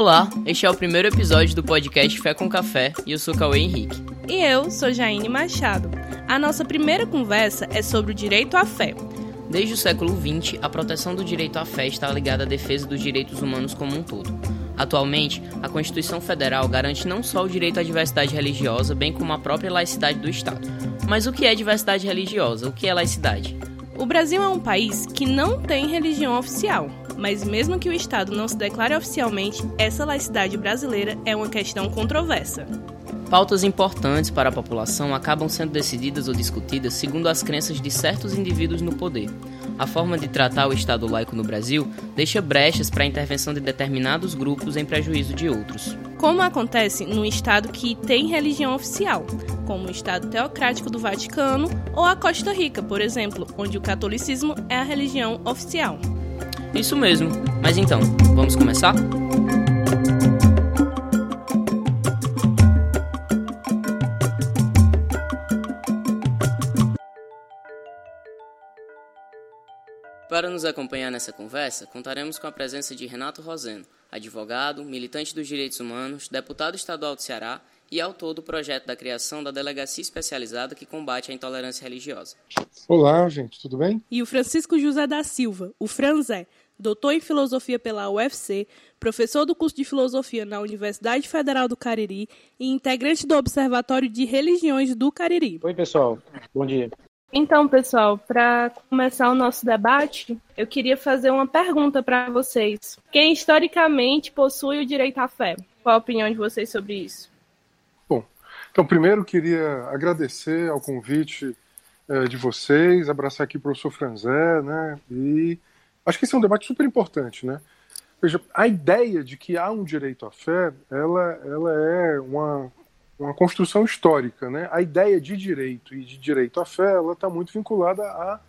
Olá, este é o primeiro episódio do podcast Fé com Café e eu sou Cauê Henrique. E eu sou Jaine Machado. A nossa primeira conversa é sobre o direito à fé. Desde o século XX, a proteção do direito à fé está ligada à defesa dos direitos humanos como um todo. Atualmente, a Constituição Federal garante não só o direito à diversidade religiosa, bem como a própria laicidade do Estado. Mas o que é diversidade religiosa? O que é laicidade? O Brasil é um país que não tem religião oficial, mas mesmo que o Estado não se declare oficialmente, essa laicidade brasileira é uma questão controversa. Pautas importantes para a população acabam sendo decididas ou discutidas segundo as crenças de certos indivíduos no poder. A forma de tratar o Estado laico no Brasil deixa brechas para a intervenção de determinados grupos em prejuízo de outros. Como acontece no Estado que tem religião oficial, como o Estado teocrático do Vaticano ou a Costa Rica, por exemplo, onde o catolicismo é a religião oficial. Isso mesmo. Mas então, vamos começar? Para nos acompanhar nessa conversa, contaremos com a presença de Renato Roseno, advogado, militante dos direitos humanos, deputado estadual do Ceará e autor do projeto da criação da delegacia especializada que combate a intolerância religiosa. Olá, gente, tudo bem? E o Francisco José da Silva, o Franzé, doutor em filosofia pela UFC, professor do curso de filosofia na Universidade Federal do Cariri e integrante do Observatório de Religiões do Cariri. Oi, pessoal. Bom dia. Então, pessoal, para começar o nosso debate, eu queria fazer uma pergunta para vocês. Quem historicamente possui o direito à fé? Qual a opinião de vocês sobre isso? Então primeiro queria agradecer ao convite eh, de vocês, abraçar aqui o professor Franzé, né, e acho que esse é um debate super importante, né? Veja, a ideia de que há um direito à fé, ela, ela é uma uma construção histórica, né? A ideia de direito e de direito à fé, ela está muito vinculada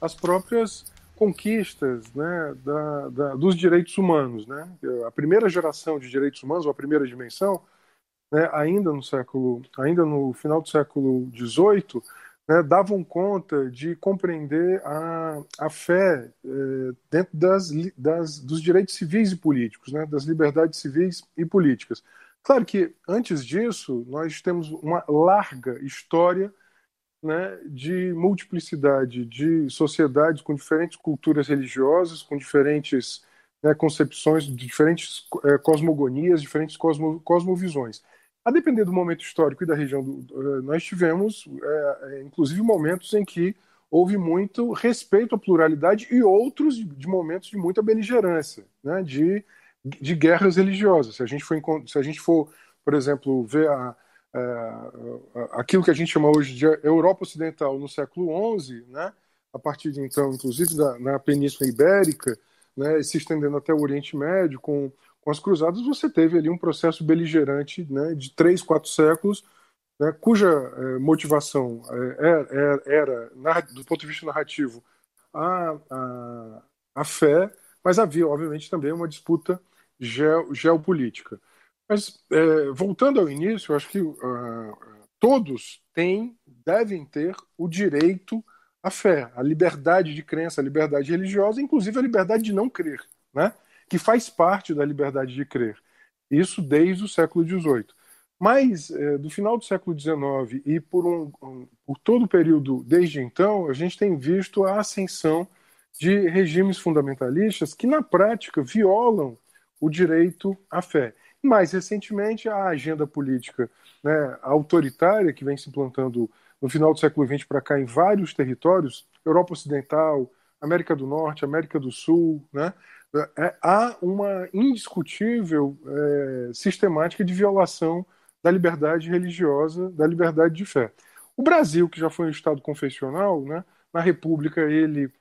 às próprias conquistas, né, da, da, dos direitos humanos, né? A primeira geração de direitos humanos, ou a primeira dimensão, né, ainda no século, ainda no final do século XVIII, né, davam conta de compreender a, a fé eh, dentro das, das, dos direitos civis e políticos, né, das liberdades civis e políticas. Claro que antes disso nós temos uma larga história né, de multiplicidade de sociedades com diferentes culturas religiosas, com diferentes né, concepções, diferentes é, cosmogonias, diferentes cosmo, cosmovisões. A depender do momento histórico e da região, do, nós tivemos, é, inclusive, momentos em que houve muito respeito à pluralidade e outros de, momentos de muita beligerância, né, de de guerras religiosas. Se a gente for, se a gente for por exemplo, ver a, a, aquilo que a gente chama hoje de Europa Ocidental no século XI, né, a partir de então, inclusive da, na Península Ibérica, né, se estendendo até o Oriente Médio, com, com as cruzadas, você teve ali um processo beligerante né, de três, quatro séculos, né, cuja é, motivação é, é, era, do ponto de vista narrativo, a, a, a fé, mas havia, obviamente, também uma disputa geopolítica. Mas, é, voltando ao início, eu acho que uh, todos têm, devem ter o direito à fé, à liberdade de crença, à liberdade religiosa, inclusive a liberdade de não crer, né? Que faz parte da liberdade de crer. Isso desde o século XVIII. Mas, é, do final do século XIX e por, um, um, por todo o período desde então, a gente tem visto a ascensão de regimes fundamentalistas que, na prática, violam o direito à fé. Mais recentemente, a agenda política né, autoritária que vem se implantando no final do século XX para cá em vários territórios, Europa Ocidental, América do Norte, América do Sul, né, há uma indiscutível é, sistemática de violação da liberdade religiosa, da liberdade de fé. O Brasil, que já foi um Estado confessional, né, na República ele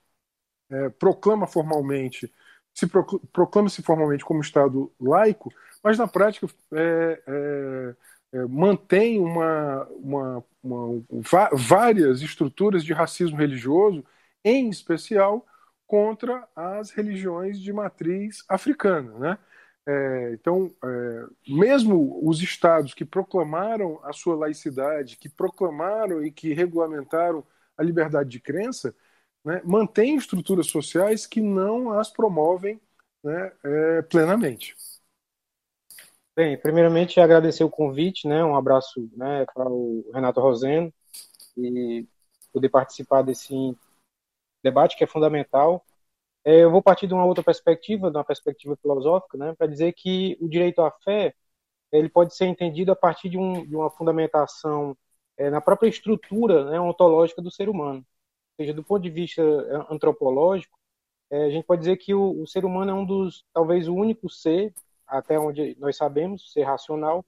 é, proclama formalmente se proclama-se formalmente como Estado laico, mas na prática é, é, é, mantém uma, uma, uma, várias estruturas de racismo religioso, em especial contra as religiões de matriz africana. Né? É, então, é, mesmo os estados que proclamaram a sua laicidade, que proclamaram e que regulamentaram a liberdade de crença, né, mantém estruturas sociais que não as promovem né, é, plenamente. Bem, primeiramente agradecer o convite, né? Um abraço, né, para o Renato Roseno e poder participar desse debate que é fundamental. É, eu vou partir de uma outra perspectiva, de uma perspectiva filosófica, né, para dizer que o direito à fé ele pode ser entendido a partir de, um, de uma fundamentação é, na própria estrutura né, ontológica do ser humano. Ou seja, do ponto de vista é, antropológico, é, a gente pode dizer que o, o, ser humano é um dos, talvez o único ser, até onde nós sabemos, ser racional,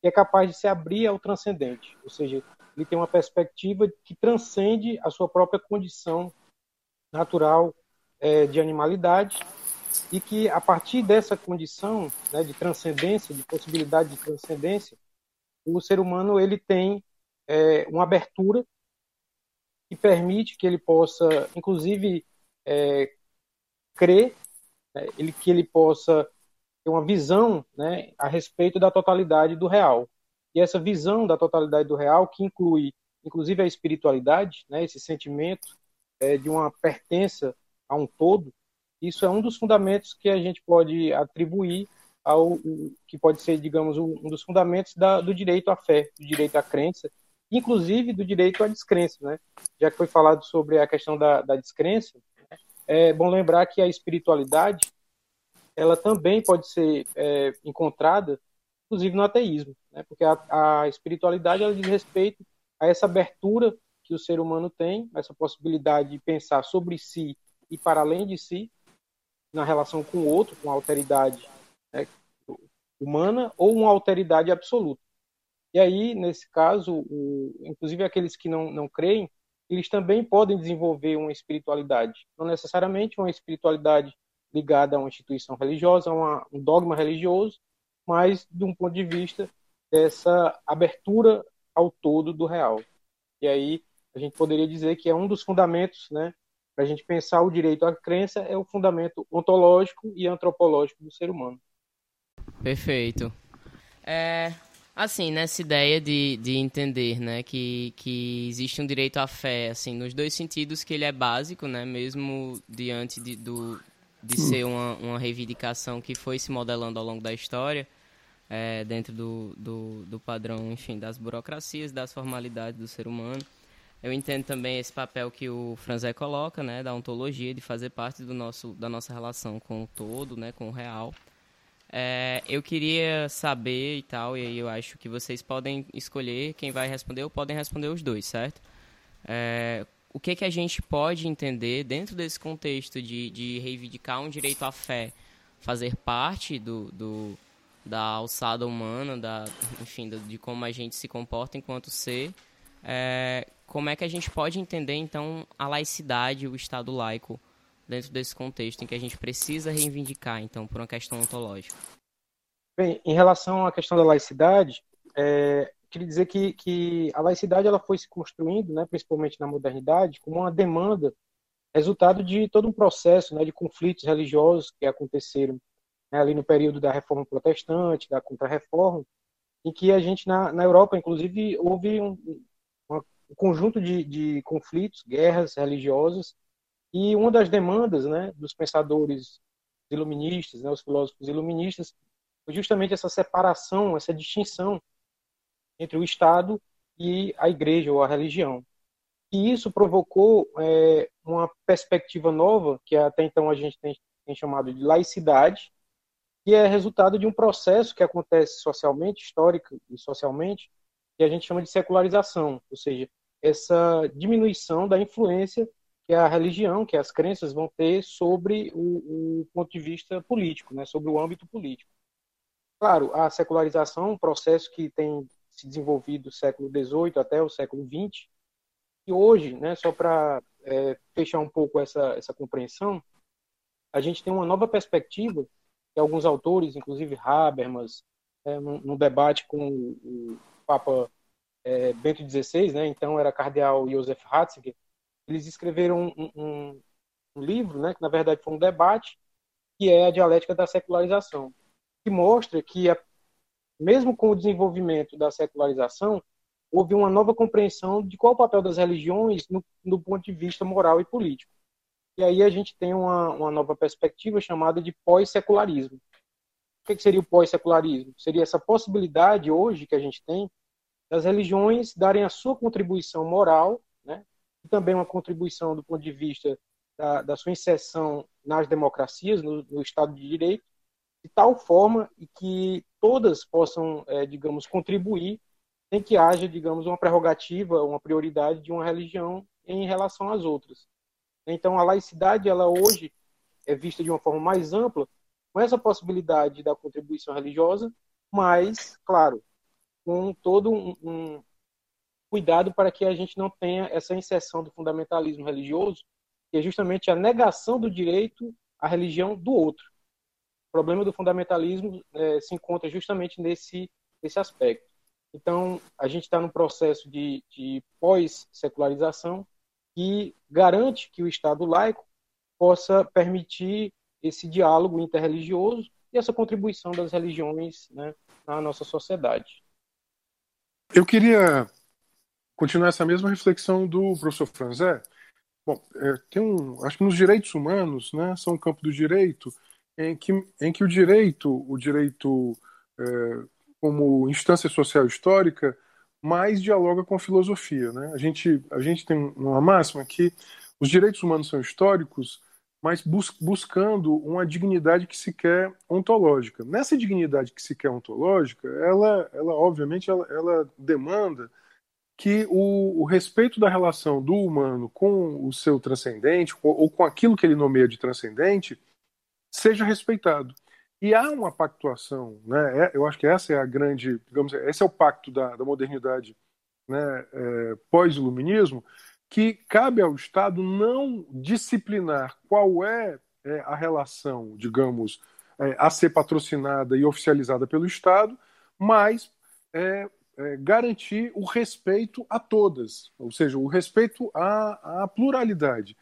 que é capaz de se abrir ao transcendente. Ou seja, ele tem uma perspectiva que transcende a sua própria condição natural é, de animalidade e que a partir dessa condição né, de transcendência, de possibilidade de transcendência, o ser humano ele tem é, uma abertura que permite que ele possa, inclusive, é, crer, né, ele, que ele possa ter uma visão né, a respeito da totalidade do real. E essa visão da totalidade do real, que inclui, inclusive, a espiritualidade, né, esse sentimento é, de uma pertença a um todo, isso é um dos fundamentos que a gente pode atribuir ao que pode ser, digamos, um dos fundamentos da, do direito à fé, do direito à crença, inclusive do direito à descrença, né? Já que foi falado sobre a questão da, da descrença, é bom lembrar que a espiritualidade ela também pode ser é, encontrada, inclusive no ateísmo, né? Porque a, a espiritualidade ela diz respeito a essa abertura que o ser humano tem, essa possibilidade de pensar sobre si e para além de si, na relação com o outro, com a alteridade né, humana ou uma alteridade absoluta. E aí, nesse caso, o, inclusive aqueles que não, não creem, eles também podem desenvolver uma espiritualidade. Não necessariamente uma espiritualidade ligada a uma instituição religiosa, a uma, um dogma religioso, mas de um ponto de vista dessa abertura ao todo do real. E aí a gente poderia dizer que é um dos fundamentos né, para a gente pensar o direito à crença é o fundamento ontológico e antropológico do ser humano. Perfeito. É, assim, nessa ideia de, de entender, né, que, que existe um direito à fé, assim, nos dois sentidos que ele é básico, né, mesmo diante de, do, de ser uma, uma reivindicação que foi se modelando ao longo da história, é, dentro do, do, do padrão, enfim, das burocracias, das formalidades do ser humano. Eu entendo também esse papel que o Franzé coloca, né, da ontologia, de fazer parte do nosso, da nossa relação com o todo, né, com o real. É, eu queria saber e tal, e aí eu acho que vocês podem escolher quem vai responder ou podem responder os dois, certo? É, o que, que a gente pode entender dentro desse contexto de, de reivindicar um direito à fé, fazer parte do, do da alçada humana, da, enfim, de como a gente se comporta enquanto ser, é, como é que a gente pode entender, então, a laicidade, o Estado laico, dentro desse contexto em que a gente precisa reivindicar, então, por uma questão ontológica? Bem, em relação à questão da laicidade, é, queria dizer que, que a laicidade ela foi se construindo, né, principalmente na modernidade, como uma demanda, resultado de todo um processo né, de conflitos religiosos que aconteceram né, ali no período da Reforma Protestante, da Contra-Reforma, em que a gente, na, na Europa, inclusive, houve um, um conjunto de, de conflitos, guerras religiosas, e uma das demandas né, dos pensadores iluministas, né, os filósofos iluministas, foi justamente essa separação, essa distinção entre o Estado e a igreja ou a religião. E isso provocou é, uma perspectiva nova, que até então a gente tem, tem chamado de laicidade, que é resultado de um processo que acontece socialmente, histórico e socialmente, que a gente chama de secularização, ou seja, essa diminuição da influência que a religião, que as crenças vão ter sobre o, o ponto de vista político, né, sobre o âmbito político. Claro, a secularização um processo que tem se desenvolvido do século XVIII até o século XX, e hoje, né, só para é, fechar um pouco essa, essa compreensão, a gente tem uma nova perspectiva que alguns autores, inclusive Habermas, é, debate com o, o Papa é, Bento XVI, né, então era cardeal Joseph Ratzinger, eles escreveram um, um, um, livro, né, que na verdade foi um debate, que é a dialética da secularização, que mostra que, a, mesmo com o desenvolvimento da secularização, houve uma nova compreensão de qual o papel das religiões no, no ponto de vista moral e político. E aí a gente tem uma, uma nova perspectiva chamada de pós-secularismo. que seria o pós-secularismo? Seria essa possibilidade hoje que a gente tem das religiões darem a sua contribuição moral, né, e também uma contribuição do ponto de vista da, da sua inserção nas democracias, no, no, Estado de Direito, de tal forma que todas possam, é, digamos, contribuir sem que haja, digamos, uma prerrogativa, uma prioridade de uma religião em relação às outras. Então, a laicidade, ela hoje é vista de uma forma mais ampla, com essa possibilidade da contribuição religiosa, mas, claro, com todo um, um cuidado para que a gente não tenha essa inserção do fundamentalismo religioso, que é justamente a negação do direito à religião do outro. O problema do fundamentalismo é, se encontra justamente nesse, nesse aspecto. Então, a gente está num processo de, de pós-secularização que garante que o Estado laico possa permitir esse diálogo interreligioso e essa contribuição das religiões né, na nossa sociedade. Eu queria continuar essa mesma reflexão do professor Franzé. Bom, é, tem um, acho que nos direitos humanos, né, são um campo do direito em que, em que o direito, o direito é, como instância social histórica, mais dialoga com a filosofia. Né? A, gente, a gente tem uma máxima que os direitos humanos são históricos, mas bus buscando uma dignidade que se quer ontológica. Nessa dignidade que se quer ontológica, ela, ela obviamente, ela, ela demanda que o, o, respeito da relação do humano com o seu transcendente, ou, ou com aquilo que ele nomeia de transcendente, seja respeitado. E há uma pactuação, né? É, eu acho que essa é a grande, digamos, esse é o pacto da, da modernidade né, é, pós-iluminismo, que cabe ao Estado não disciplinar qual é, é a relação, digamos, é, a ser patrocinada e oficializada pelo Estado, mas é, é, garantir o respeito a todas, ou seja, o respeito à, à pluralidade.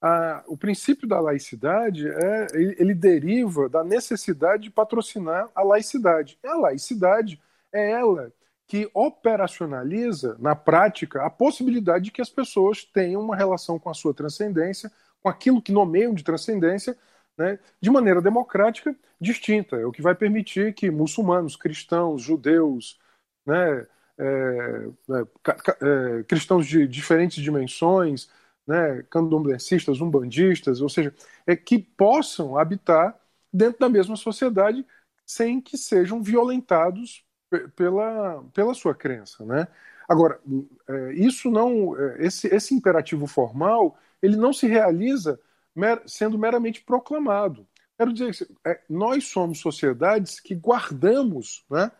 A, o princípio da laicidade é, ele, deriva da necessidade de patrocinar a laicidade. A laicidade é ela que operacionaliza na prática a possibilidade de que as pessoas tenham uma relação com a sua transcendência, com aquilo que nomeiam de transcendência, né, de maneira democrática distinta. É o que vai permitir que muçulmanos, cristãos, judeus, né, é, é, é cristãos de diferentes dimensões, né, candomblecistas, umbandistas, ou seja, é que possam habitar dentro da mesma sociedade sem que sejam violentados pela, pela sua crença, né? Agora, é, isso não, é, esse, esse imperativo formal, ele não se realiza mer, sendo meramente proclamado. Quero dizer, é, nós somos sociedades que guardamos, né,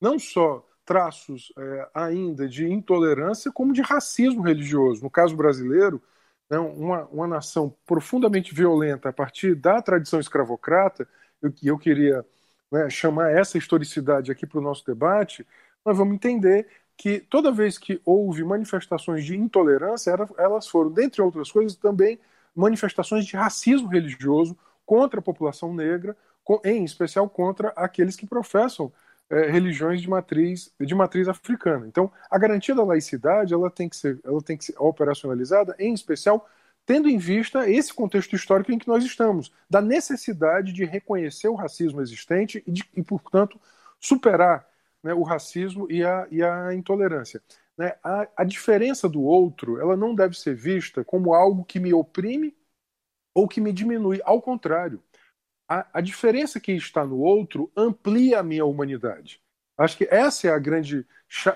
não só traços é, ainda de intolerância, como de racismo religioso. No caso brasileiro, né, uma, uma nação profundamente violenta a partir da tradição escravocrata, eu, eu queria né, chamar essa historicidade aqui para o nosso debate, nós vamos entender que toda vez que houve manifestações de intolerância, elas foram, dentre outras coisas, também manifestações de racismo religioso contra a população negra, em especial contra aqueles que professam é, religiões de matriz de matriz africana. Então, a garantia da laicidade ela tem que ser ela tem que ser operacionalizada, em especial tendo em vista esse contexto histórico em que nós estamos, da necessidade de reconhecer o racismo existente e, de, e portanto, superar né, o racismo e a, e a intolerância. Né? A, a diferença do outro ela não deve ser vista como algo que me oprime ou que me diminui. Ao contrário, a, a diferença que está no outro amplia a minha humanidade. Acho que essa é a grande,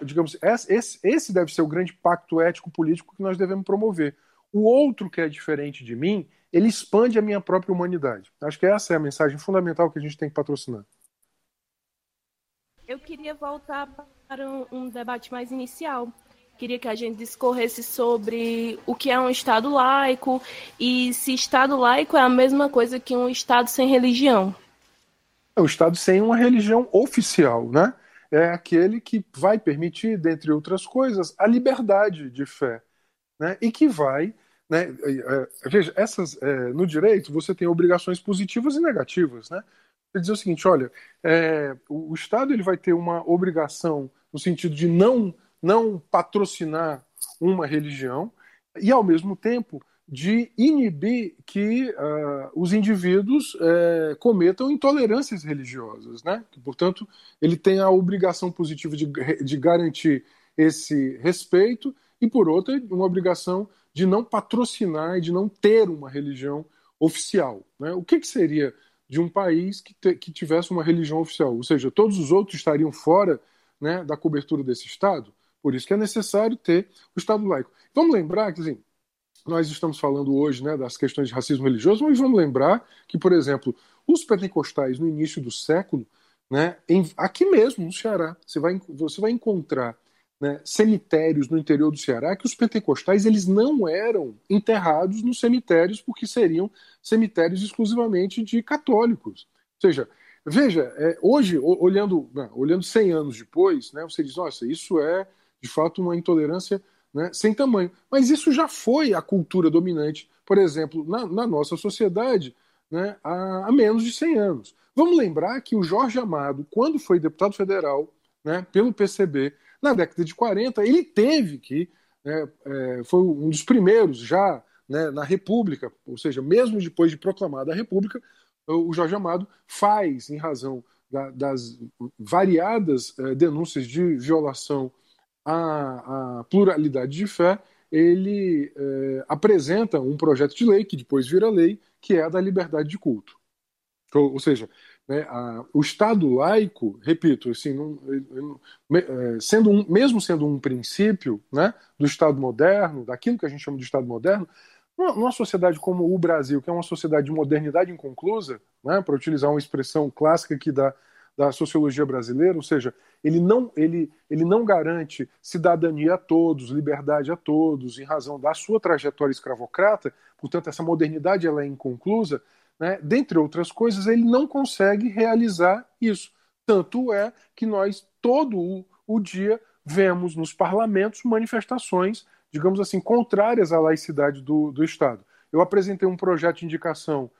digamos, esse, esse deve ser o grande pacto ético-político que nós devemos promover o outro que é diferente de mim, ele expande a minha própria humanidade. Acho que essa é a mensagem fundamental que a gente tem que patrocinar. Eu queria voltar para um, um debate mais inicial. Queria que a gente discorresse sobre o que é um Estado laico e se Estado laico é a mesma coisa que um Estado sem religião. É o Estado sem uma religião oficial, né? É aquele que vai permitir, dentre outras coisas, a liberdade de fé, né? E que vai né? Veja, essas, é, no direito você tem obrigações positivas e negativas. Né? Quer dizer o seguinte: olha, é, o, Estado ele vai ter uma obrigação no sentido de não, não patrocinar uma religião e, ao mesmo tempo, de inibir que uh, os indivíduos uh, cometam intolerâncias religiosas, né? Portanto, ele tem a obrigação positiva de, de garantir esse respeito e, por outra, uma obrigação de não patrocinar e de não ter uma religião oficial. Né? O que, que seria de um país que, te, que tivesse uma religião oficial? Ou seja, todos os outros estariam fora né, da cobertura desse Estado? Por isso que é necessário ter o Estado laico. Vamos lembrar que assim, nós estamos falando hoje né, das questões de racismo religioso, mas vamos lembrar que, por exemplo, os pentecostais no início do século, né, em, aqui mesmo no Ceará, você vai, você vai encontrar né, cemitérios no interior do Ceará que os pentecostais eles não eram enterrados nos cemitérios porque seriam cemitérios exclusivamente de católicos. Ou seja, veja, é, hoje, olhando, não, olhando 100 anos depois, né, você diz, nossa, isso é de fato uma intolerância né, sem tamanho. Mas isso já foi a cultura dominante, por exemplo, na, na nossa sociedade né, há, há, menos de 100 anos. Vamos lembrar que o Jorge Amado, quando foi deputado federal né, pelo PCB, na década de 40, ele teve que, né, é, foi um dos primeiros já né, na República, ou seja, mesmo depois de proclamada a República, o Jorge Amado faz, em razão da, das variadas é, denúncias de violação à, à, pluralidade de fé, ele é, apresenta um projeto de lei, que depois vira lei, que é a da liberdade de culto. Ou, ou seja, né, a, o Estado laico, repito, assim, não, é, sendo um, mesmo sendo um princípio né, do Estado moderno, daquilo que a gente chama de Estado moderno, numa sociedade como o Brasil, que é uma sociedade de modernidade inconclusa, né, para utilizar uma expressão clássica da, da sociologia brasileira, ou seja, ele não, ele, ele não garante cidadania a todos, liberdade a todos, em razão da sua trajetória escravocrata, portanto, essa modernidade ela é inconclusa, né, dentre outras coisas, ele não consegue realizar isso. Tanto é que nós, todo o, o dia, vemos nos parlamentos manifestações, digamos assim, contrárias à laicidade do, do Estado. Eu apresentei um projeto de indicação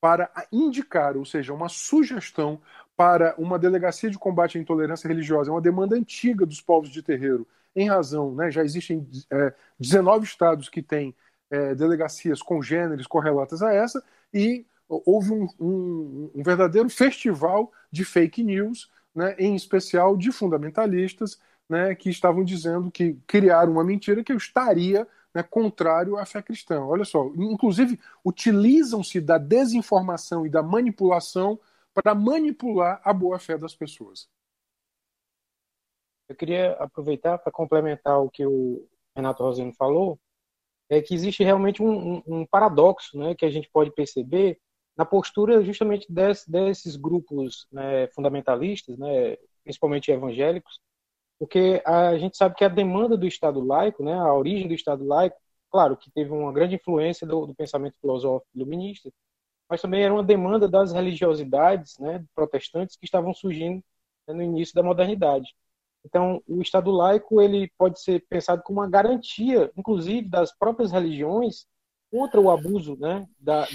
para indicar, ou seja, uma sugestão para uma delegacia de combate à intolerância religiosa. É uma demanda antiga dos povos de terreiro, em razão, né, já existem é, 19 estados que têm é, delegacias congêneres correlatas a essa, e houve um, um, um, verdadeiro festival de fake news, né, em especial de fundamentalistas, né, que estavam dizendo que criaram uma mentira que eu estaria né, contrário à fé cristã. Olha só, inclusive utilizam-se da desinformação e da manipulação para manipular a boa fé das pessoas. Eu queria aproveitar para complementar o que o Renato Roseno falou, é que existe realmente um, um, um paradoxo né, que a gente pode perceber na postura justamente desse, desses grupos né, fundamentalistas, né, principalmente evangélicos, porque a gente sabe que a demanda do Estado laico, né, a origem do Estado laico, claro que teve uma grande influência do, do pensamento filosófico iluminista, mas também era uma demanda das religiosidades né, protestantes que estavam surgindo né, no início da modernidade. Então, o Estado laico ele pode ser pensado como uma garantia, inclusive, das próprias religiões contra o abuso né, da,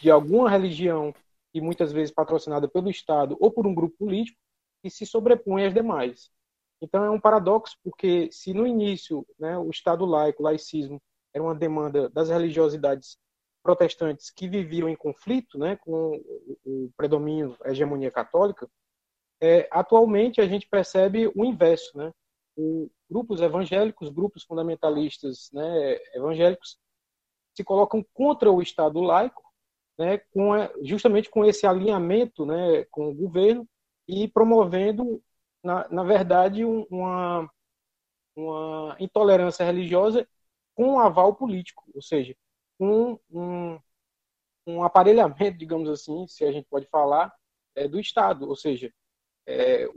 de alguma religião e muitas vezes patrocinada pelo Estado ou por um grupo político que se sobrepõe às demais. Então é um paradoxo porque se no início né, o Estado laico, o laicismo, era uma demanda das religiosidades protestantes que viviam em conflito né, com o predomínio, a hegemonia católica, é, atualmente a gente percebe o inverso. Né? O, grupos evangélicos, grupos fundamentalistas né, evangélicos, se colocam contra o Estado laico né, com, justamente com esse alinhamento né, com o governo e promovendo, na, na verdade, uma, uma intolerância religiosa com aval político, ou seja, com um, um aparelhamento, digamos assim, se a gente pode falar, é, do Estado, ou seja, é,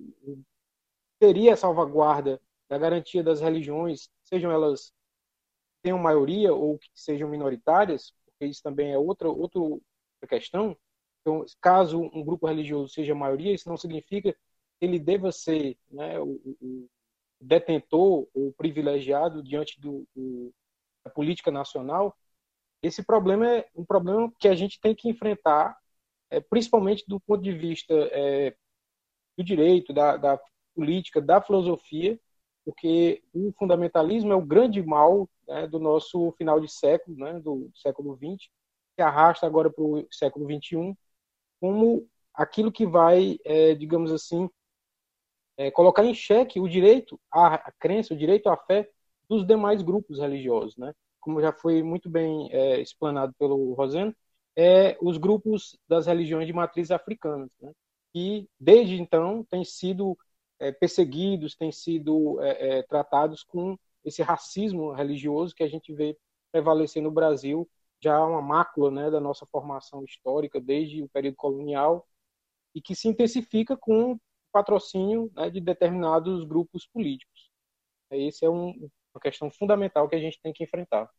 teria salvaguarda da garantia das religiões, sejam elas tenham maioria ou que sejam minoritárias, porque isso também é outro questão. Então, caso um grupo religioso seja maioria, isso não significa que ele deva ser né, o, o detentor ou privilegiado diante do, do, da política nacional. Esse problema é um problema que a gente tem que enfrentar, é, principalmente do ponto de vista é, do direito, da, da política, da filosofia, porque o fundamentalismo é o grande mal né, do nosso final de século, né, do século XX, arrasta agora para o século XXI, como aquilo que vai, é, digamos assim, é, colocar em xeque o direito à crença, o direito à fé dos demais grupos religiosos, né? Como já foi muito bem é, explanado pelo Rosendo, é os grupos das religiões de matriz africanas, né? que desde então têm sido é, perseguidos, têm sido é, é, tratados com esse racismo religioso que a gente vê prevalecer no Brasil, já uma mácula né, da nossa formação histórica desde o período colonial e que se intensifica com o patrocínio né, de determinados grupos políticos. Esse é um, uma questão fundamental que a gente tem que enfrentar.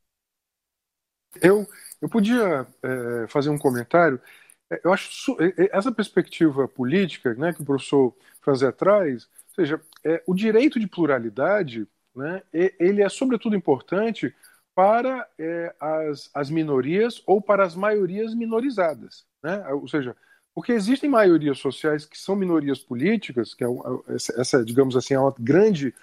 Eu, eu podia é, fazer um comentário. É, eu acho essa perspectiva política né, que o professor Franzé traz, ou seja, é, o direito de pluralidade, né, ele é sobretudo importante para é, as, as minorias ou para as maiorias minorizadas. Né? Ou seja, porque existem maiorias sociais que são minorias políticas, que é essa, digamos assim, é uma grande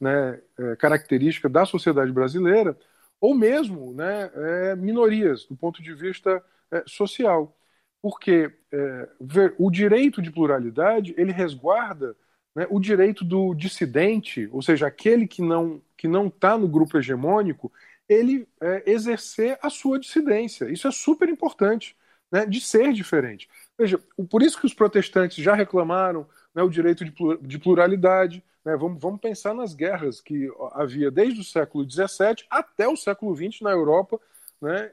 né, é, característica da sociedade brasileira, ou mesmo né, é, minorias do ponto de vista é, social. Porque é, ver, o direito de pluralidade ele resguarda né, o direito do dissidente, ou seja, aquele que não que não está no grupo hegemônico, ele é, exercer a sua dissidência. Isso é super importante, né, de ser diferente. Veja, por isso que os protestantes já reclamaram né, o direito de pluralidade. Né, vamos, vamos pensar nas guerras que havia desde o século XVII até o século XX na Europa, né,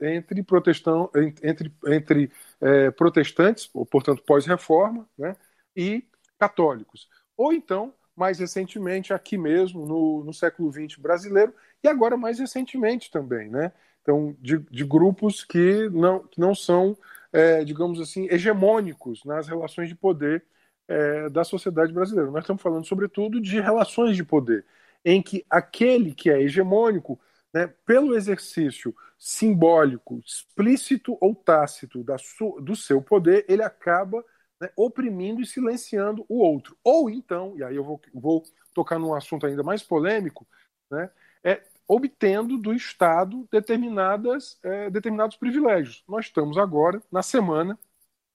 entre, protestão, entre, entre é, protestantes, portanto pós-reforma, né, e católicos. Ou então, mais recentemente, aqui mesmo, no, no século XX brasileiro, e agora mais recentemente também, né? Então, de, de grupos que não, que não são, é, digamos assim, hegemônicos nas relações de poder é, da sociedade brasileira. Nós estamos falando, sobretudo, de relações de poder, em que aquele que é hegemônico, né, pelo exercício simbólico, explícito ou tácito da do seu poder, ele acaba né, oprimindo e silenciando o outro. Ou então, e aí eu vou, vou tocar num assunto ainda mais polêmico, né, é obtendo do Estado determinadas, é, determinados privilégios. Nós estamos agora na semana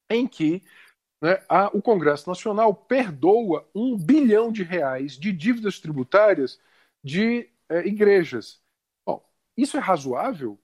em que né, a, o Congresso Nacional perdoa um bilhão de reais de dívidas tributárias de é, igrejas. Bom, isso é razoável?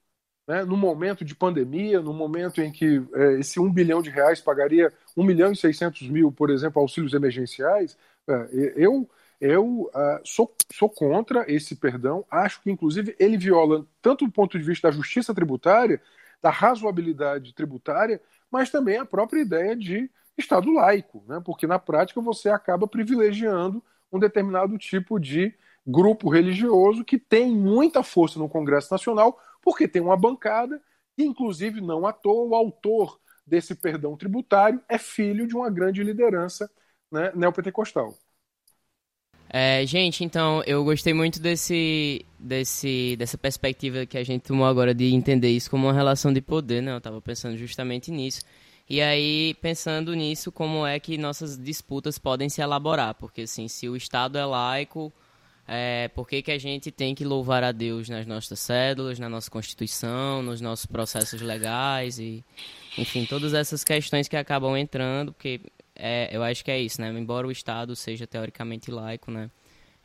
Né, no momento de pandemia, no momento em que é, esse um bilhão de reais pagaria um milhão e seiscentos mil, por exemplo, auxílios emergenciais, é, eu eu uh, sou, sou contra esse perdão. Acho que, inclusive, ele viola tanto o ponto de vista da justiça tributária, da razoabilidade tributária, mas também a própria ideia de Estado laico, né? porque na prática você acaba privilegiando um determinado tipo de grupo religioso que tem muita força no Congresso Nacional, porque tem uma bancada, e inclusive não à toa o autor desse perdão tributário é filho de uma grande liderança né, neopentecostal. É, gente, então, eu gostei muito desse, desse, dessa perspectiva que a gente tomou agora de entender isso como uma relação de poder, né? Eu estava pensando justamente nisso. E aí, pensando nisso, como é que nossas disputas podem se elaborar? Porque, assim, se o Estado é laico, é, por que, que a gente tem que louvar a Deus nas nossas cédulas, na nossa Constituição, nos nossos processos legais e, enfim, todas essas questões que acabam entrando, porque é, eu acho que é isso, né? Embora o Estado seja teoricamente laico, né?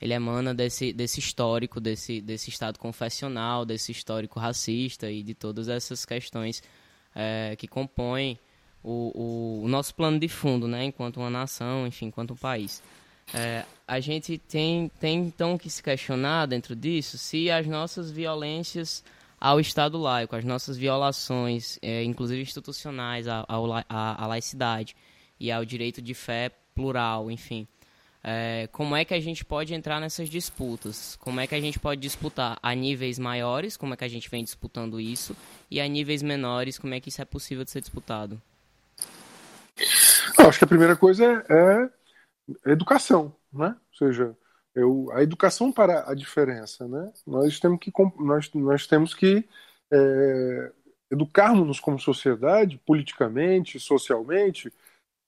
Ele emana desse, desse histórico, desse, desse Estado confessional, desse histórico racista e de todas essas questões é, que compõem o, o, o, nosso plano de fundo, né? Enquanto uma nação, enfim, enquanto um país. É, a gente tem, tem então que se questionar dentro disso se as nossas violências ao Estado laico, as nossas violações, é, inclusive institucionais, à, à, à laicidade, e ao direito de fé plural, enfim. É, como é que a gente pode entrar nessas disputas? Como é que a gente pode disputar a níveis maiores, como é que a gente vem disputando isso, e a níveis menores, como é que isso é possível de ser disputado? Eu acho que a primeira coisa é, é educação, né? Ou seja, eu, a educação para a diferença, né? Nós temos que nós, nós temos que é, educarmos-nos como sociedade, politicamente, socialmente,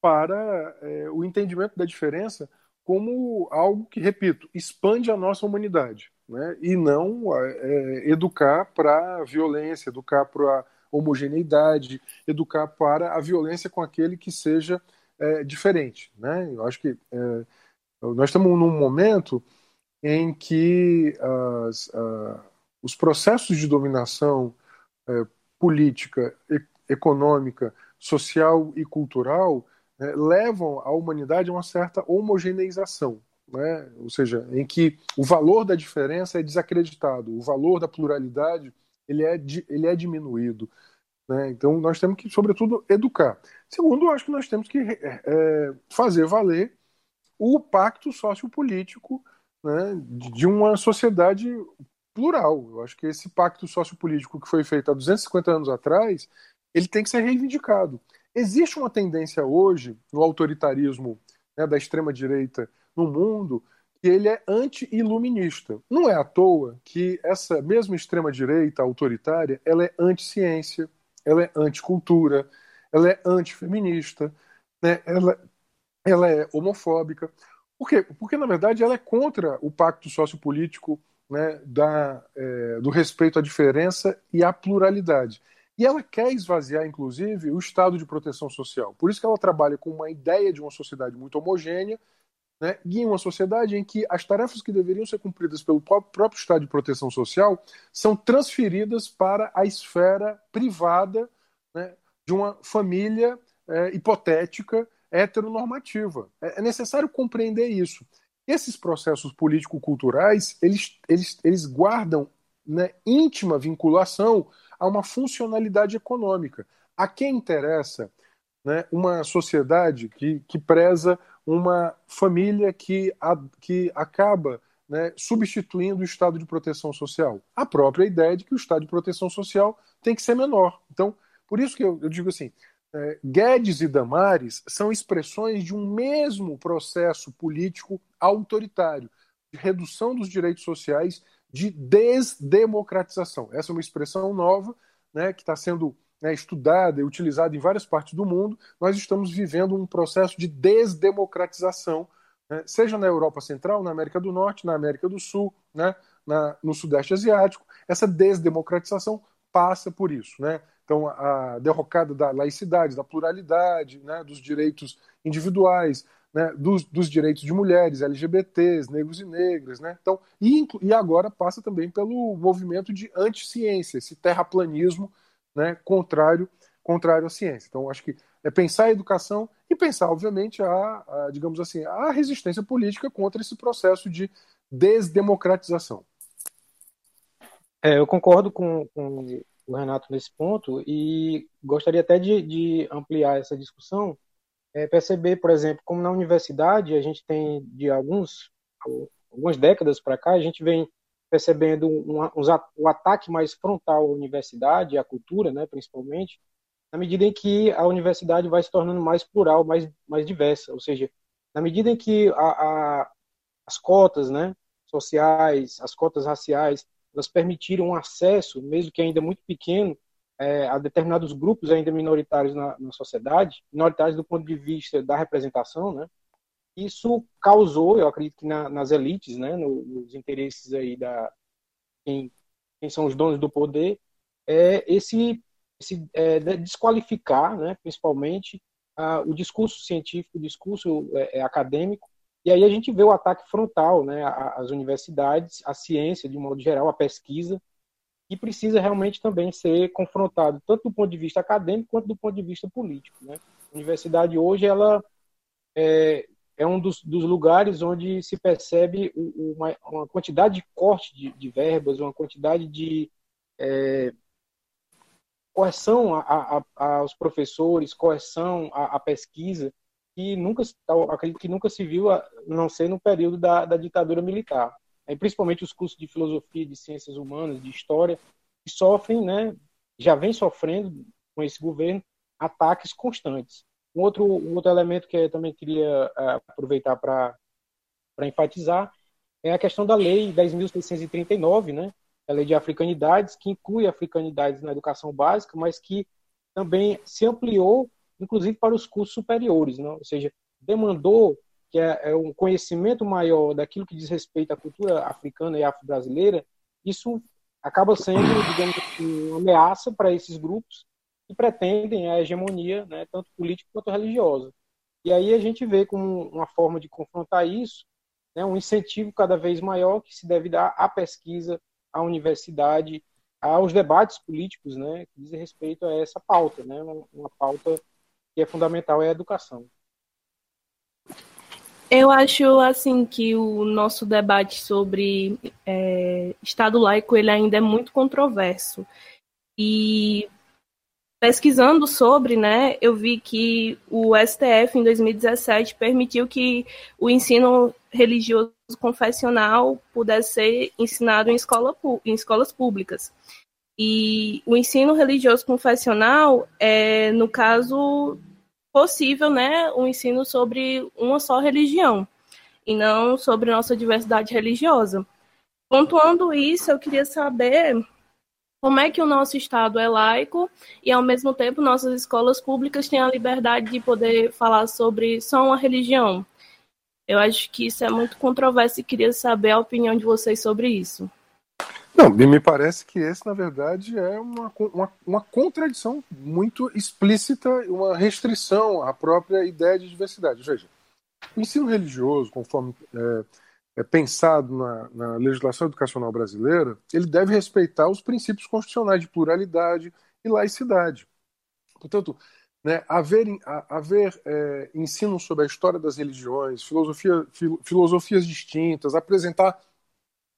para é, o entendimento da diferença como algo que, repito, expande a nossa humanidade, né? e não é, educar para violência, educar para a homogeneidade, educar para a violência com aquele que seja é, diferente. Né? Eu acho que é, nós estamos num momento em que as, os processos de dominação é, política, e, econômica, social e cultural né, levam a humanidade a uma certa homogeneização. Né? Ou seja, em que o valor da diferença é desacreditado, o valor da pluralidade ele é, ele é diminuído. Né? Então, nós temos que, sobretudo, educar. Segundo, eu acho que nós temos que é, fazer valer o pacto sociopolítico né, de uma sociedade plural. Eu acho que esse pacto sociopolítico que foi feito há 250 anos atrás, ele tem que ser reivindicado. Existe uma tendência hoje no autoritarismo né, da extrema direita no mundo que ele é anti-iluminista. Não é à toa que essa mesma extrema direita autoritária, ela é anti-ciência, ela é anti-cultura, ela é anti-feminista, né, ela, ela é homofóbica. Por quê? Porque, na verdade, ela é contra o pacto sociopolítico né, da, é, do respeito à diferença e à pluralidade. E ela quer esvaziar, inclusive, o estado de proteção social. Por isso que ela trabalha com uma ideia de uma sociedade muito homogênea, né, em uma sociedade em que as tarefas que deveriam ser cumpridas pelo próprio estado de proteção social são transferidas para a esfera privada né, de uma família é, hipotética heteronormativa. É, é necessário compreender isso. Esses processos político-culturais, eles, eles, eles guardam né, íntima vinculação a uma funcionalidade econômica. A quem interessa né, uma sociedade que, que preza uma família que, a, que acaba né, substituindo o estado de proteção social? A própria ideia de que o estado de proteção social tem que ser menor. Então, por isso que eu, eu digo assim: é, Guedes e Damares são expressões de um mesmo processo político autoritário, de redução dos direitos sociais, de desdemocratização. Essa é uma expressão nova né, que está sendo né, estudada e utilizada em várias partes do mundo. Nós estamos vivendo um processo de desdemocratização, né, seja na Europa Central, na América do Norte, na América do Sul, né, na, no Sudeste Asiático. Essa desdemocratização passa por isso. Né? Então, a derrocada da laicidade, da pluralidade, né, dos direitos individuais, né, dos, dos, direitos de mulheres, LGBTs, negros e negras. Né? Então, e, e agora passa também pelo movimento de anti-ciência, esse terraplanismo né, contrário, contrário à ciência. Então, acho que é pensar a educação e pensar, obviamente, a, a digamos assim, a resistência política contra esse processo de desdemocratização. É, eu concordo com, com o Renato nesse ponto e gostaria até de, de ampliar essa discussão, é, perceber, por exemplo, como na universidade a gente tem de alguns algumas décadas para cá a gente vem percebendo um, um, um, ataque mais frontal à universidade, à cultura, né, principalmente, na medida em que a universidade vai se tornando mais plural, mais, mais diversa, ou seja, na medida em que a, a, as cotas, né, sociais, as cotas raciais, elas permitiram um acesso, mesmo que ainda muito pequeno, é, a determinados grupos ainda minoritários na, na, sociedade, minoritários do ponto de vista da representação, né? Isso causou, eu acredito que na, nas elites, né, no, nos interesses aí da quem, quem, são os donos do poder, é esse, esse é, desqualificar, né, principalmente a, o discurso científico, o discurso é, é acadêmico e aí a gente vê o ataque frontal, né, às universidades, à ciência de um modo geral, à pesquisa, e precisa realmente também ser confrontado tanto do ponto de vista acadêmico quanto do ponto de vista político. Né? A universidade hoje ela é, é um dos, dos, lugares onde se percebe uma, uma quantidade de corte de, de, verbas, uma quantidade de é, a, a, aos professores, correção à, à pesquisa, que nunca, acredito que nunca se viu, a não ser no período da, da ditadura militar. É, principalmente os cursos de filosofia, de ciências humanas, de história, que sofrem, né, já vem sofrendo com esse governo ataques constantes. Um outro, um outro elemento que eu também queria uh, aproveitar para enfatizar é a questão da Lei 10.639, né, a Lei de Africanidades, que inclui africanidades na educação básica, mas que também se ampliou inclusive para os cursos superiores, né? ou seja, demandou que é, é um conhecimento maior daquilo que diz respeito à cultura africana e afro-brasileira, isso acaba sendo, digamos uma ameaça para esses grupos que pretendem a hegemonia, né, tanto política quanto religiosa. E aí a gente vê como uma forma de confrontar isso, né, um incentivo cada vez maior que se deve dar à pesquisa, à universidade, aos debates políticos, né, que dizem respeito a essa pauta, né, uma pauta que é fundamental é a educação. Eu acho assim que o nosso debate sobre é, Estado laico ele ainda é muito controverso e pesquisando sobre, né, eu vi que o STF em 2017 permitiu que o ensino religioso confessional pudesse ser ensinado em, escola, em escolas públicas. E o ensino religioso confessional é, no caso, possível, né, o um ensino sobre uma só religião e não sobre nossa diversidade religiosa. Pontuando isso, eu queria saber como é que o nosso Estado é laico e, ao mesmo tempo, nossas escolas públicas têm a liberdade de poder falar sobre só uma religião. Eu acho que isso é muito controverso e queria saber a opinião de vocês sobre isso. Não, me parece que esse, na verdade, é uma, uma, uma contradição muito explícita, uma restrição à própria ideia de diversidade. Veja, o ensino religioso, conforme é, é pensado na, na, legislação educacional brasileira, ele deve respeitar os princípios constitucionais de pluralidade e laicidade. Portanto, né, haver, haver é, ensino sobre a história das religiões, filosofia, fil, filosofias distintas, apresentar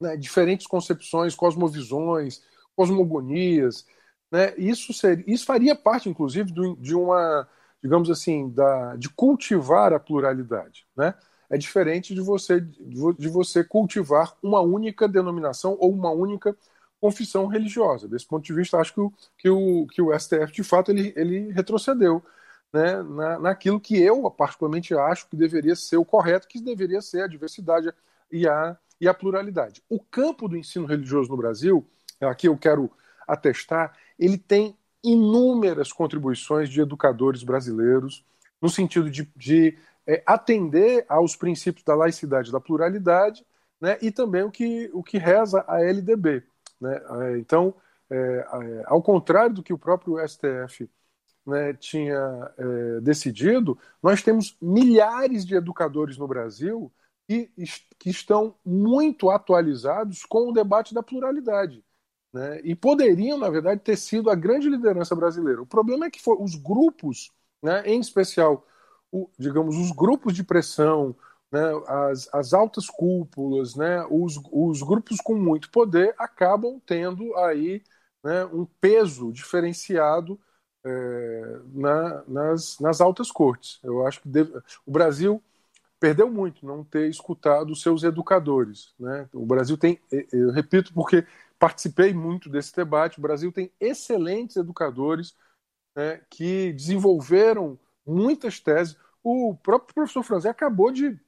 né, diferentes concepções, cosmovisões, cosmogonias. Né, isso, isso faria parte, inclusive, do, de uma, digamos assim, da, de cultivar a pluralidade. Né? É diferente de você, de você cultivar uma única denominação ou uma única confissão religiosa. Desse ponto de vista, acho que o, que o, que o STF, de fato, ele, ele retrocedeu né, na, naquilo que eu, particularmente, acho que deveria ser o correto, que deveria ser a diversidade e a e a pluralidade. O campo do ensino religioso no Brasil, aqui eu quero atestar, ele tem inúmeras contribuições de educadores brasileiros, no sentido de, de é, atender aos princípios da laicidade da pluralidade, né, e também o que, o que reza a LDB. Né? É, então, é, é, ao contrário do que o próprio STF né, tinha é, decidido, nós temos milhares de educadores no Brasil que, que estão muito atualizados com o debate da pluralidade. Né? E poderiam, na verdade, ter sido a grande liderança brasileira. O problema é que os grupos, né, em especial, o, digamos, os grupos de pressão, né, as, as altas cúpulas, né, os, os grupos com muito poder acabam tendo aí né, um peso diferenciado é, na, nas, nas altas cortes. Eu acho que deve, o Brasil perdeu muito não ter escutado os seus educadores. Né? O Brasil tem, eu repito porque participei muito desse debate, o Brasil tem excelentes educadores né, que desenvolveram muitas teses. O próprio professor Franzé acabou de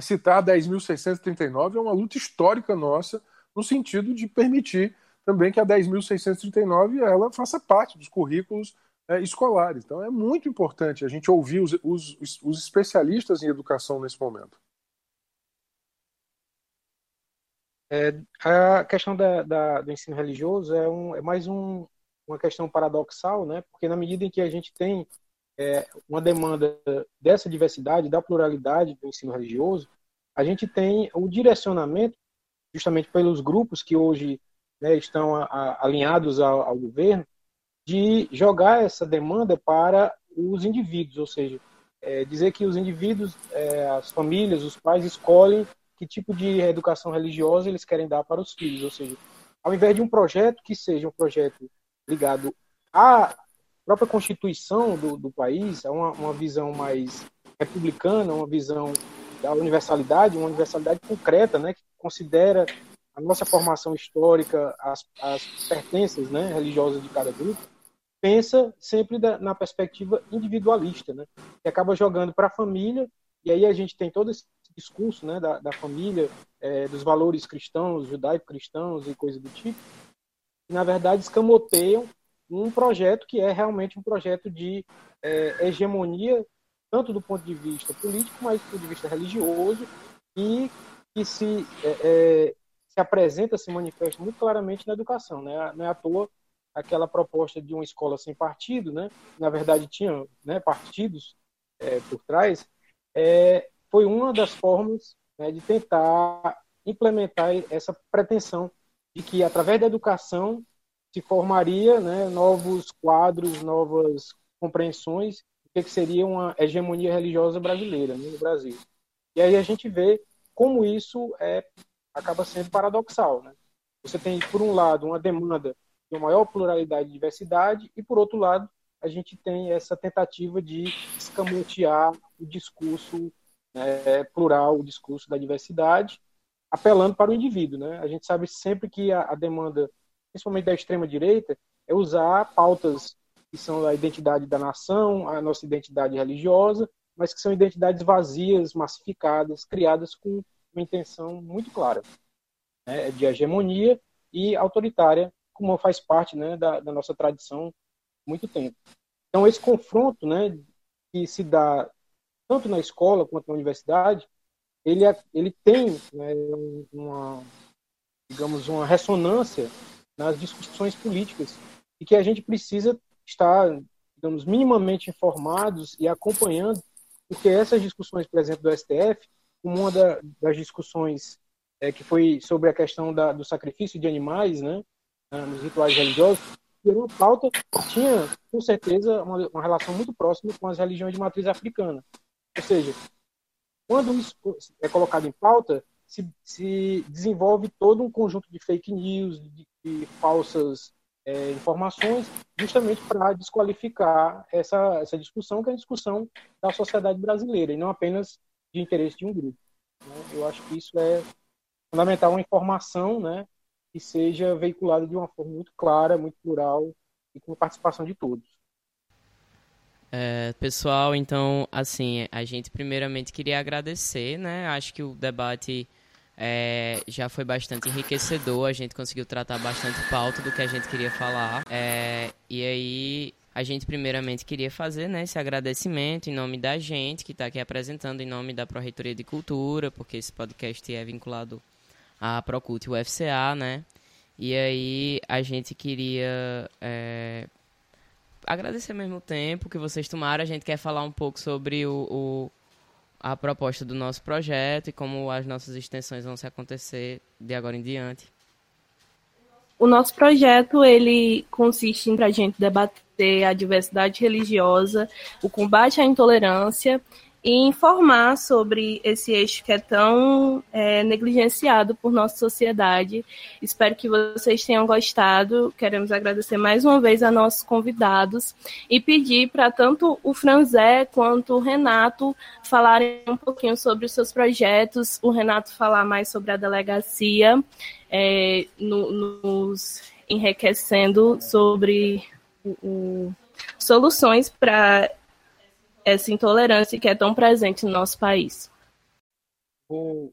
citar 10.639, é uma luta histórica nossa, no sentido de permitir também que a 10.639 ela faça parte dos currículos é, escolares. Então é muito importante a gente ouvir os, os, os especialistas em educação nesse momento. É, a questão da, da, do ensino religioso é, um, é mais um, uma questão paradoxal, né? porque na medida em que a gente tem é, uma demanda dessa diversidade, da pluralidade do ensino religioso, a gente tem o direcionamento, justamente pelos grupos que hoje né, estão a, a, alinhados ao, ao governo, de jogar essa demanda para os indivíduos, ou seja, é, dizer que os indivíduos, é, as famílias, os pais escolhem que tipo de educação religiosa eles querem dar para os filhos, ou seja, ao invés de um projeto que seja um projeto ligado à própria constituição do, do país, a uma, uma visão mais republicana, uma visão da universalidade, uma universalidade concreta, né, que considera a nossa formação histórica, as, as pertenças né, religiosas de cada grupo, pensa sempre da, na perspectiva individualista, né? Que acaba jogando para a família, e aí a gente tem todo esse discurso né, da, da família, é, dos valores cristãos, judaico-cristãos e coisa do tipo, que na verdade escamoteiam um projeto que é realmente um projeto de é, hegemonia tanto do ponto de vista político, mas do ponto de vista religioso, e que se, é, é, se apresenta, se manifesta muito claramente na educação. Né? Não é à toa aquela proposta de uma escola sem partido, né? na verdade tinha né, partidos é, por trás, é, foi uma das formas né, de tentar implementar essa pretensão de que, através da educação, se formaria né, novos quadros, novas compreensões do que seria uma hegemonia religiosa brasileira né, no Brasil. E aí a gente vê como isso é, acaba sendo paradoxal. Né? Você tem, por um lado, uma demanda de uma maior pluralidade e diversidade, e, por outro lado, a gente tem essa tentativa de escamotear o discurso né, plural, o discurso da diversidade, apelando para o indivíduo. Né? A gente sabe sempre que a, a demanda principalmente da extrema-direita, é usar pautas que são a identidade da nação, a nossa identidade religiosa, mas que são identidades vazias, massificadas, criadas com uma intenção muito clara né, de hegemonia e autoritária, como faz parte né, da, da, nossa tradição há muito tempo. Então, esse confronto né, que se dá tanto na escola quanto na universidade, ele, é, ele tem né, uma, digamos, uma ressonância nas discussões políticas e que a gente precisa estar, digamos, minimamente informados e acompanhando, porque essas discussões, por exemplo, do STF, como uma da, das discussões é, que foi sobre a questão da, do sacrifício de animais, né, nos rituais religiosos, uma pauta tinha, com certeza, uma, uma relação muito próxima com as religiões de matriz africana. Ou seja, quando isso é colocado em pauta, se, se desenvolve todo um conjunto de fake news, de, de falsas é, informações, justamente para desqualificar essa, essa discussão, que é a discussão da sociedade brasileira, e não apenas de interesse de um grupo. Né? Eu acho que isso é fundamental, uma informação né, que seja veiculada de uma forma muito clara, muito plural e com participação de todos. É, pessoal, então, assim, a gente primeiramente queria agradecer, né? Acho que o debate é, já foi bastante enriquecedor, a gente conseguiu tratar bastante pauta do que a gente queria falar. É, e aí, a gente primeiramente queria fazer né, esse agradecimento em nome da gente, que está aqui apresentando em nome da Pró-Reitoria de Cultura, porque esse podcast é vinculado à Procult e UFCA, né? E aí, a gente queria é, agradecer ao mesmo tempo que vocês tomaram. A gente quer falar um pouco sobre o, o a proposta do nosso projeto e como as nossas extensões vão se acontecer de agora em diante. O nosso projeto ele consiste em a gente debater a diversidade religiosa, o combate à intolerância e informar sobre esse eixo que é tão é, negligenciado por nossa sociedade. Espero que vocês tenham gostado. Queremos agradecer mais uma vez a nossos convidados e pedir para tanto o Franzé quanto o Renato falarem um pouquinho sobre os seus projetos. O Renato falar mais sobre a delegacia, é, no, nos enriquecendo sobre o, o, soluções para essa intolerância que é tão presente no nosso país. Vou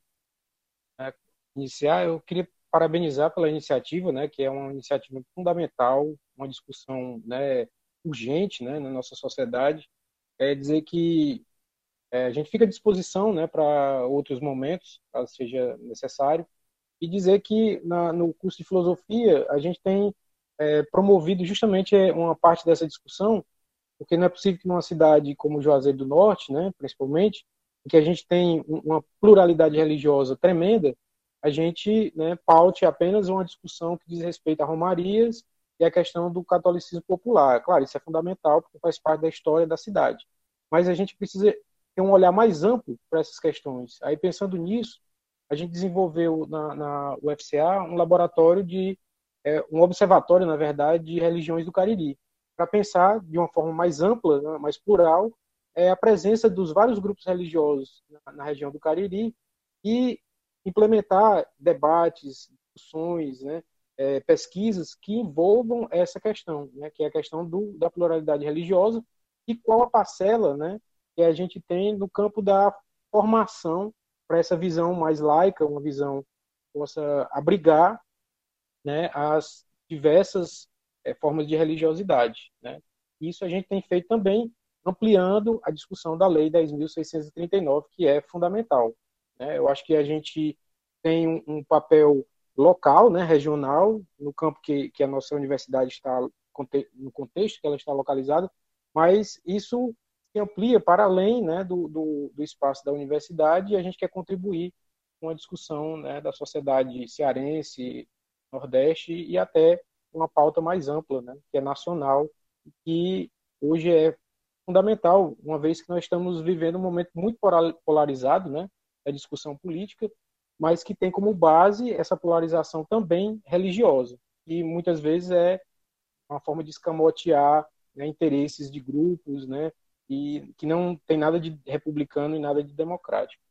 é, iniciar, eu queria parabenizar pela iniciativa, né, que é uma iniciativa fundamental, uma discussão né, urgente né, na nossa sociedade. É dizer que é, a gente fica à disposição né, para outros momentos, caso seja necessário, e dizer que na, no curso de filosofia a gente tem é, promovido justamente é, uma parte dessa discussão porque não é possível que numa cidade como Juazeiro do Norte, né, principalmente, em que a gente tem uma pluralidade religiosa tremenda, a gente né, paute apenas uma discussão que diz respeito a romarias e a questão do catolicismo popular. Claro, isso é fundamental porque faz parte da história da cidade. Mas a gente precisa ter um olhar mais amplo para essas questões. Aí, pensando nisso, a gente desenvolveu na, na UFCA um laboratório de, é, um observatório, na verdade, de religiões do Cariri para pensar de uma forma mais ampla, né, mais plural, é a presença dos vários grupos religiosos na, na região do Cariri e implementar debates, discussões, né, é, pesquisas que envolvam essa questão, né, que é a questão do, da pluralidade religiosa e qual a parcela né, que a gente tem no campo da formação para essa visão mais laica, uma visão que possa abrigar né, as diversas é, formas de religiosidade. Né? Isso a gente tem feito também ampliando a discussão da Lei 10.639, que é fundamental. Né? Eu acho que a gente tem um, um papel local, né, regional, no campo que, que a nossa universidade está, no contexto que ela está localizada, mas isso se amplia para além né, do, do, do espaço da universidade e a gente quer contribuir com a discussão né, da sociedade cearense, nordeste e até uma pauta mais ampla, né, que é nacional, que hoje é fundamental, uma vez que nós estamos vivendo um momento muito polarizado, né, da discussão política, mas que tem como base essa polarização também religiosa, e muitas vezes é uma forma de escamotear né, interesses de grupos, né, e que não tem nada de republicano e nada de democrático.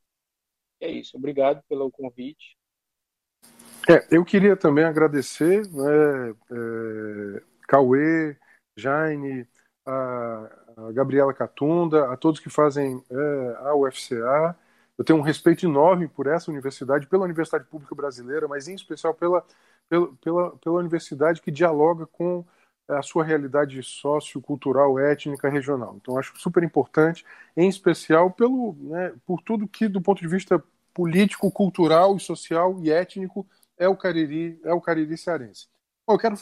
É isso. Obrigado pelo convite. É, eu queria também agradecer, né, é, Cauê, Jaine, a, a, Gabriela Catunda, a todos que fazem é, a UFCA. Eu tenho um respeito enorme por essa universidade, pela Universidade Pública Brasileira, mas em especial pela, pela, pela, pela universidade que dialoga com a sua realidade sociocultural, étnica, regional. Então, acho super importante, em especial pelo, né, por tudo que, do ponto de vista político, cultural, social e étnico, é o Cariri, é o Cariri cearense. Bom, eu quero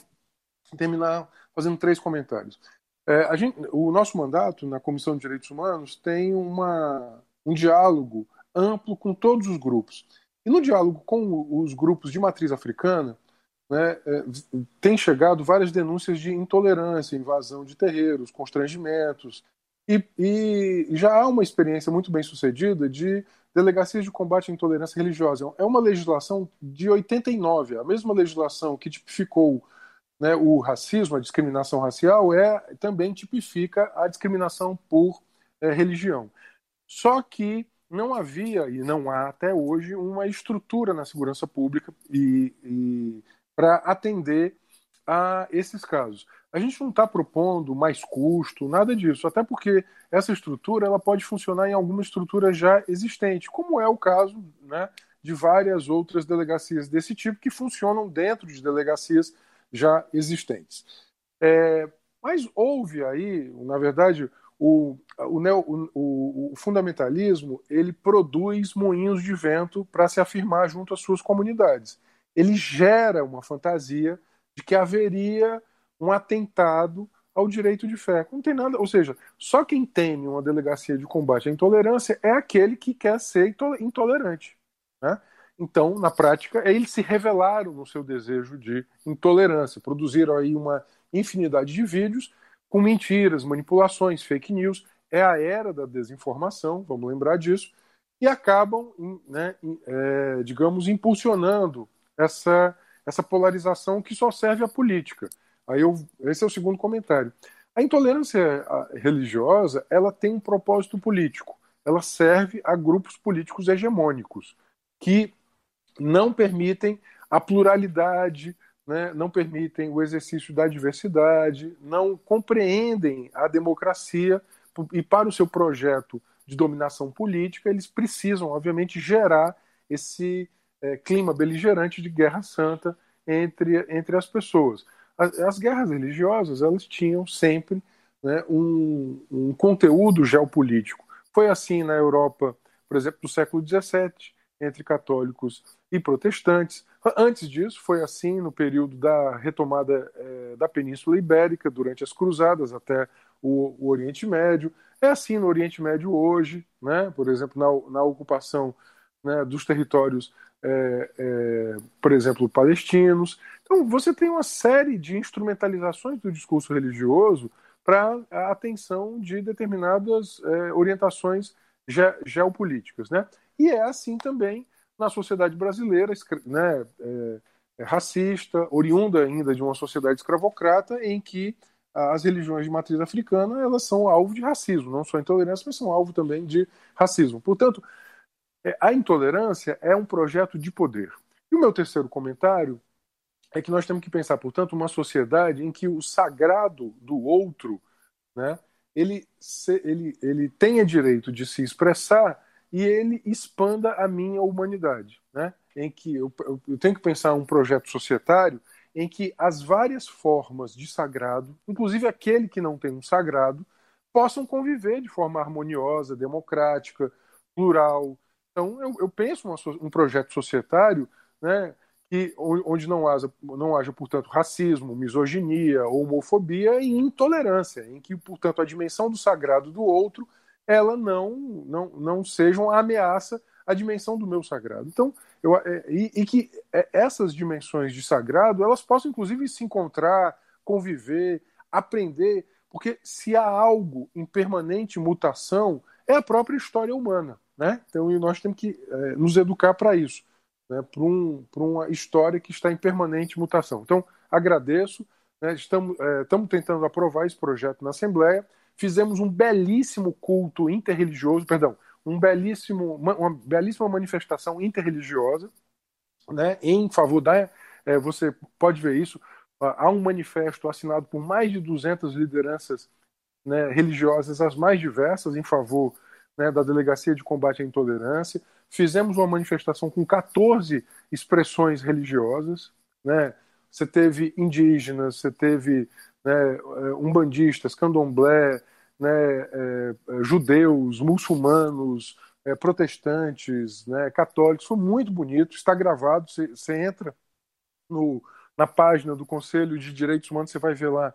terminar fazendo três comentários. É, gente, o nosso mandato na Comissão de Direitos Humanos tem uma, um diálogo amplo com todos os grupos. E no diálogo com os grupos de matriz africana, né, é, tem chegado várias denúncias de intolerância, invasão de terreiros, constrangimentos, e, e, já há uma experiência muito bem sucedida de delegacias de combate à intolerância religiosa. É uma legislação de 89, a mesma legislação que tipificou né, o racismo, a discriminação racial, é também tipifica a discriminação por é, religião. Só que não havia e não há até hoje uma estrutura na segurança pública e, e para atender a esses casos. A gente não está propondo mais custo, nada disso, até porque essa estrutura ela pode funcionar em alguma estrutura já existente, como é o caso né, de várias outras delegacias desse tipo que funcionam dentro de delegacias já existentes. É, mas houve aí, na verdade, o, o, o, o, fundamentalismo ele produz moinhos de vento para se afirmar junto às suas comunidades ele gera uma fantasia de que haveria um atentado ao direito de fé. Não tem nada, ou seja, só quem teme uma delegacia de combate à intolerância é aquele que quer ser intolerante. Né? Então, na prática, eles se revelaram no seu desejo de intolerância, produziram aí uma infinidade de vídeos com mentiras, manipulações, fake news. É a era da desinformação, vamos lembrar disso, e acabam, né, é, digamos, impulsionando essa, essa polarização que só serve à política. Aí eu, esse é o segundo comentário. A intolerância religiosa ela tem um propósito político. Ela serve a grupos políticos hegemônicos que não permitem a pluralidade, né, não permitem o exercício da diversidade, não compreendem a democracia e para o seu projeto de dominação política eles precisam, obviamente, gerar esse é, clima beligerante de guerra santa entre, entre as pessoas. As, as guerras religiosas elas tinham sempre né, um, um conteúdo geopolítico. Foi assim na Europa, por exemplo, do século XVII, entre católicos e protestantes. Antes disso, foi assim no período da retomada é, da Península Ibérica, durante as Cruzadas até o, o, Oriente Médio. É assim no Oriente Médio hoje, né? por exemplo, na, na ocupação né, dos territórios é, é, por exemplo, palestinos. Então, você tem uma série de instrumentalizações do discurso religioso para a atenção de determinadas é, orientações ge geopolíticas. Né? E é assim também na sociedade brasileira, né, é, é, racista, oriunda ainda de uma sociedade escravocrata, em que as religiões de matriz africana elas são alvo de racismo, não só intolerância, mas são alvo também de racismo. Portanto, é, a intolerância é um projeto de poder. E o meu terceiro comentário é que nós temos que pensar, portanto, uma sociedade em que o sagrado do outro, né, ele, ele, ele tenha direito de se expressar e ele expanda a minha humanidade, né? Em que eu, eu tenho que pensar um projeto societário em que as várias formas de sagrado, inclusive aquele que não tem um sagrado, possam conviver de forma harmoniosa, democrática, plural. Então, eu, eu penso uma, um projeto societário né, que, onde não haja, não haja, portanto, racismo, misoginia, homofobia e intolerância, em que, portanto, a dimensão do sagrado do outro ela não, não, não seja uma ameaça à dimensão do meu sagrado. Então, eu, é, e, e, que é, essas dimensões de sagrado elas possam, inclusive, se encontrar, conviver, aprender, porque se há algo em permanente mutação, é a própria história humana. Né? Então, nós temos que é, nos educar para isso né, para um, uma história que está em permanente mutação. Então, agradeço, né, estamos, é, estamos tentando aprovar esse projeto na Assembleia, fizemos um belíssimo culto interreligioso, perdão, um belíssimo, uma belíssima manifestação interreligiosa né, em favor da. É, você pode ver isso, há um manifesto assinado por mais de 200 lideranças né, religiosas, as mais diversas, em favor né, da Delegacia de Combate à Intolerância fizemos uma manifestação com 14 expressões religiosas, né? Você teve indígenas, você teve né, eh, umbandistas, candomblé, né, é, judeus, muçulmanos, é, protestantes, né, católicos. Foi muito bonito, está gravado. Você, você entra no, na página do Conselho de Direitos Humanos, você vai ver lá.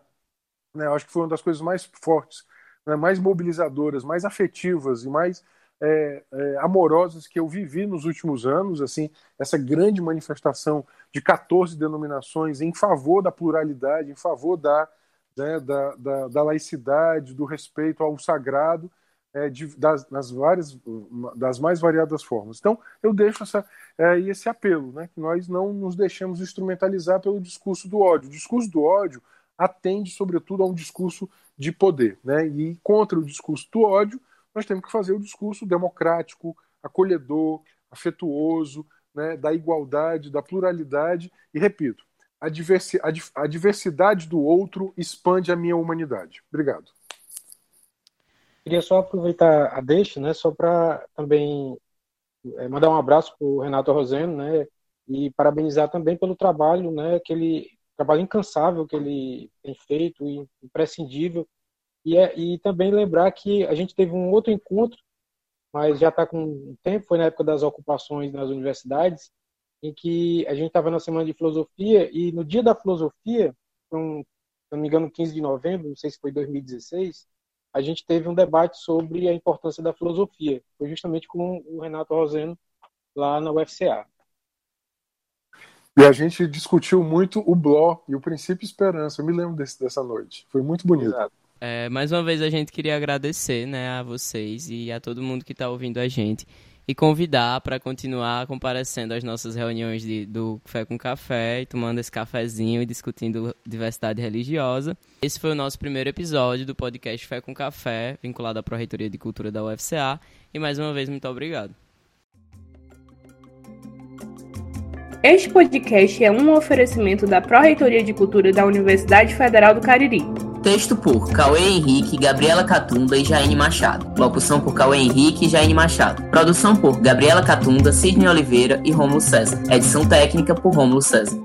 Né, acho que foi uma das coisas mais fortes, né, mais mobilizadoras, mais afetivas e mais é, é, amorosas que eu vivi nos últimos anos, assim, essa grande manifestação de 14 denominações em favor da pluralidade, em favor da, né, da, da, da, laicidade, do respeito ao sagrado, é, de, das, nas várias, das mais variadas formas. Então, eu deixo essa, é, esse apelo, né, que nós não nos deixemos instrumentalizar pelo discurso do ódio. O discurso do ódio atende, sobretudo, a um discurso de poder, né, e contra o discurso do ódio, nós temos que fazer o discurso democrático, acolhedor, afetuoso, né, da igualdade, da pluralidade. E repito, a, diversi a, a diversidade do outro expande a minha humanidade. Obrigado. Queria só aproveitar a deixa, né, só para também é, mandar um abraço para o Renato Roseno, né, e parabenizar também pelo trabalho, né, que ele trabalho incansável que ele tem feito, imprescindível e, é, e também lembrar que a gente teve um outro encontro, mas já está com tempo, foi na época das ocupações nas universidades, em que a gente estava na semana de filosofia e no dia da filosofia, um, se não me engano, 15 de novembro, não sei se foi 2016, a gente teve um debate sobre a importância da filosofia. Foi justamente com o Renato Roseno lá na UFCA. E a gente discutiu muito o Bló e o princípio esperança. Eu me lembro desse, dessa noite. Foi muito bonito. Exato. É, mais uma vez a gente queria agradecer né, a vocês e a todo mundo que está ouvindo a gente e convidar para continuar comparecendo às nossas reuniões de, do Fé com Café e tomando esse cafezinho e discutindo diversidade religiosa. Esse foi o nosso primeiro episódio do podcast Fé com Café, vinculado à Pró-Reitoria de Cultura da UFCA. E mais uma vez, muito obrigado. Este podcast é um oferecimento da Pró-Reitoria de Cultura da Universidade Federal do Cariri. Texto por Cauê Henrique, Gabriela Catunda e Jaine Machado. Locução por Cauê Henrique e Jaine Machado. Produção por Gabriela Catunda, Sidney Oliveira e Rômulo César. Edição técnica por Rômulo César.